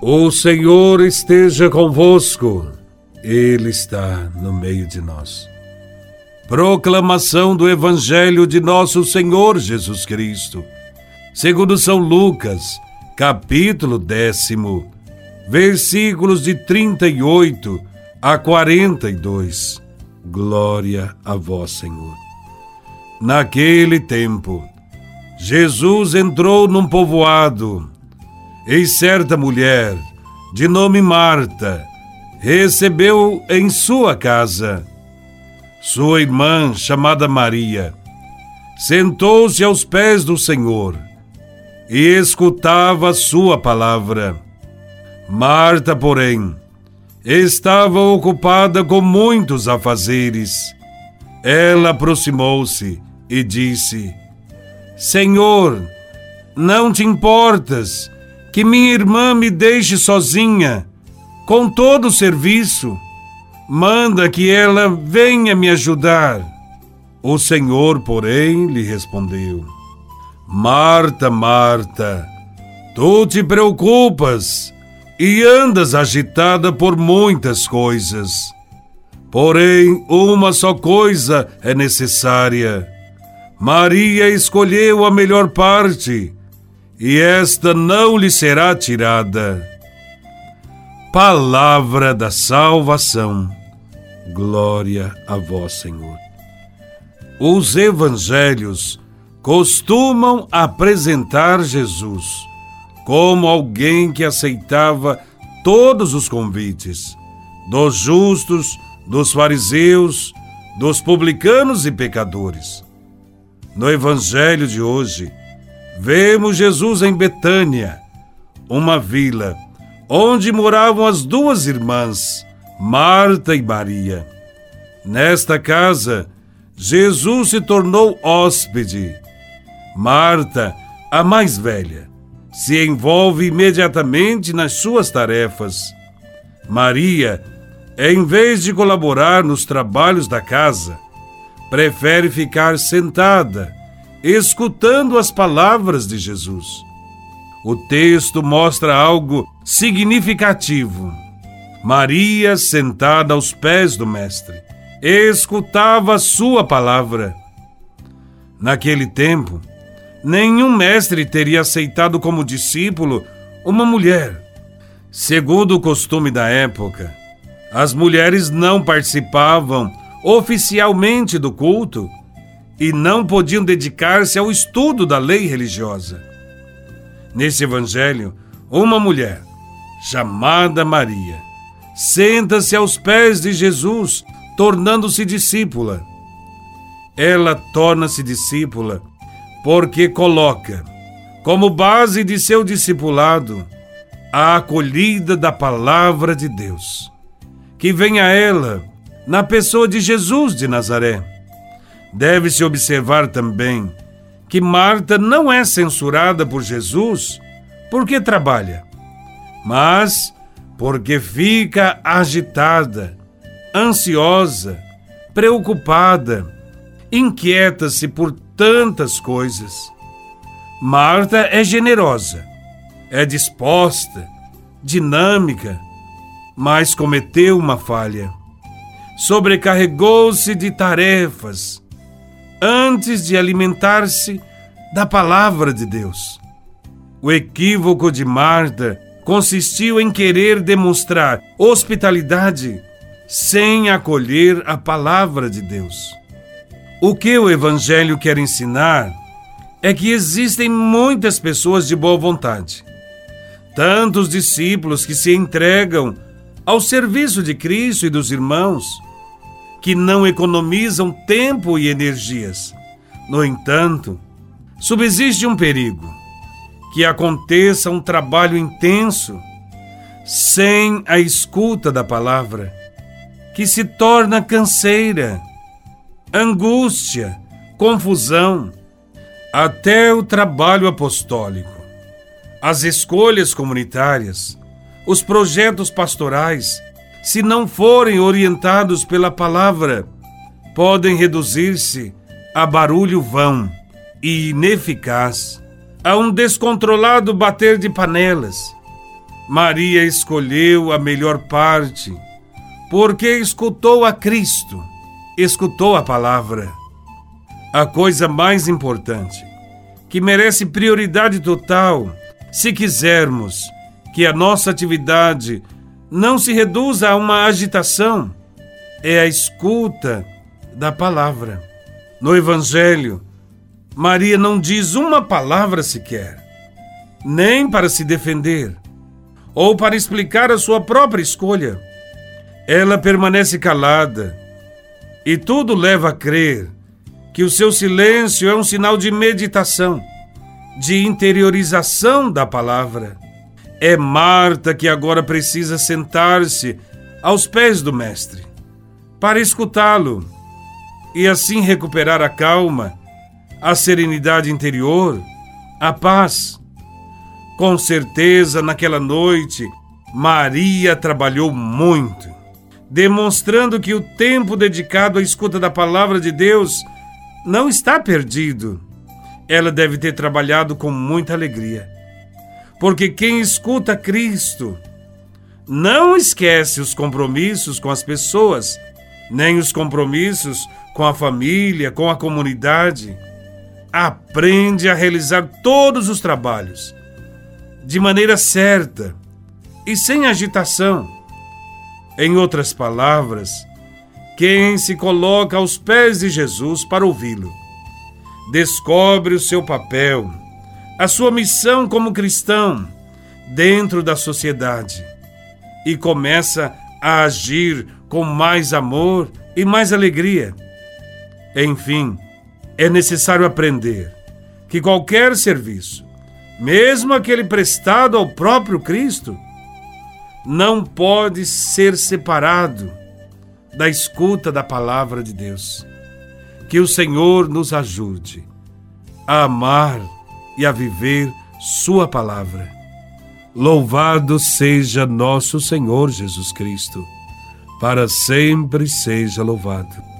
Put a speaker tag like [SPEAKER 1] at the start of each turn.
[SPEAKER 1] O Senhor esteja convosco, Ele está no meio de nós. Proclamação do Evangelho de Nosso Senhor Jesus Cristo, segundo São Lucas, capítulo décimo, versículos de 38 a 42. Glória a Vós, Senhor. Naquele tempo, Jesus entrou num povoado e certa mulher, de nome Marta, recebeu em sua casa. Sua irmã, chamada Maria, sentou-se aos pés do Senhor e escutava sua palavra. Marta, porém, estava ocupada com muitos afazeres. Ela aproximou-se e disse: Senhor, não te importas que minha irmã me deixe sozinha, com todo o serviço. Manda que ela venha me ajudar. O Senhor, porém, lhe respondeu: Marta, Marta, tu te preocupas e andas agitada por muitas coisas. Porém, uma só coisa é necessária. Maria escolheu a melhor parte e esta não lhe será tirada. Palavra da salvação. Glória a vós, Senhor. Os evangelhos costumam apresentar Jesus como alguém que aceitava todos os convites dos justos, dos fariseus, dos publicanos e pecadores. No evangelho de hoje, vemos Jesus em Betânia, uma vila onde moravam as duas irmãs, Marta e Maria. Nesta casa, Jesus se tornou hóspede. Marta, a mais velha, se envolve imediatamente nas suas tarefas. Maria, em vez de colaborar nos trabalhos da casa, prefere ficar sentada escutando as palavras de Jesus. O texto mostra algo significativo. Maria, sentada aos pés do Mestre, escutava sua palavra. Naquele tempo, nenhum mestre teria aceitado como discípulo uma mulher. Segundo o costume da época, as mulheres não participavam oficialmente do culto e não podiam dedicar-se ao estudo da lei religiosa. Nesse evangelho, uma mulher, chamada Maria, senta-se aos pés de Jesus, tornando-se discípula. Ela torna-se discípula porque coloca como base de seu discipulado a acolhida da palavra de Deus, que vem a ela na pessoa de Jesus de Nazaré Deve-se observar também que Marta não é censurada por Jesus porque trabalha, mas porque fica agitada, ansiosa, preocupada, inquieta-se por tantas coisas. Marta é generosa, é disposta, dinâmica, mas cometeu uma falha. Sobrecarregou-se de tarefas antes de alimentar-se da palavra de Deus. O equívoco de Marta consistiu em querer demonstrar hospitalidade sem acolher a palavra de Deus. O que o Evangelho quer ensinar é que existem muitas pessoas de boa vontade, tantos discípulos que se entregam ao serviço de Cristo e dos irmãos que não economizam tempo e energias. No entanto, subsiste um perigo: que aconteça um trabalho intenso sem a escuta da palavra, que se torna canseira, angústia, confusão, até o trabalho apostólico, as escolhas comunitárias, os projetos pastorais se não forem orientados pela palavra, podem reduzir-se a barulho vão e ineficaz, a um descontrolado bater de panelas, Maria escolheu a melhor parte, porque escutou a Cristo, escutou a palavra. A coisa mais importante, que merece prioridade total, se quisermos que a nossa atividade não se reduza a uma agitação, é a escuta da palavra. No Evangelho, Maria não diz uma palavra sequer, nem para se defender, ou para explicar a sua própria escolha. Ela permanece calada, e tudo leva a crer que o seu silêncio é um sinal de meditação, de interiorização da palavra. É Marta que agora precisa sentar-se aos pés do Mestre para escutá-lo e assim recuperar a calma, a serenidade interior, a paz. Com certeza, naquela noite, Maria trabalhou muito, demonstrando que o tempo dedicado à escuta da palavra de Deus não está perdido. Ela deve ter trabalhado com muita alegria. Porque quem escuta Cristo não esquece os compromissos com as pessoas nem os compromissos com a família, com a comunidade. Aprende a realizar todos os trabalhos de maneira certa e sem agitação. Em outras palavras, quem se coloca aos pés de Jesus para ouvi-lo, descobre o seu papel, a sua missão como cristão dentro da sociedade e começa a agir com mais amor e mais alegria. Enfim, é necessário aprender que qualquer serviço, mesmo aquele prestado ao próprio Cristo, não pode ser separado da escuta da palavra de Deus. Que o Senhor nos ajude a amar e a viver Sua palavra. Louvado seja nosso Senhor Jesus Cristo para sempre seja louvado.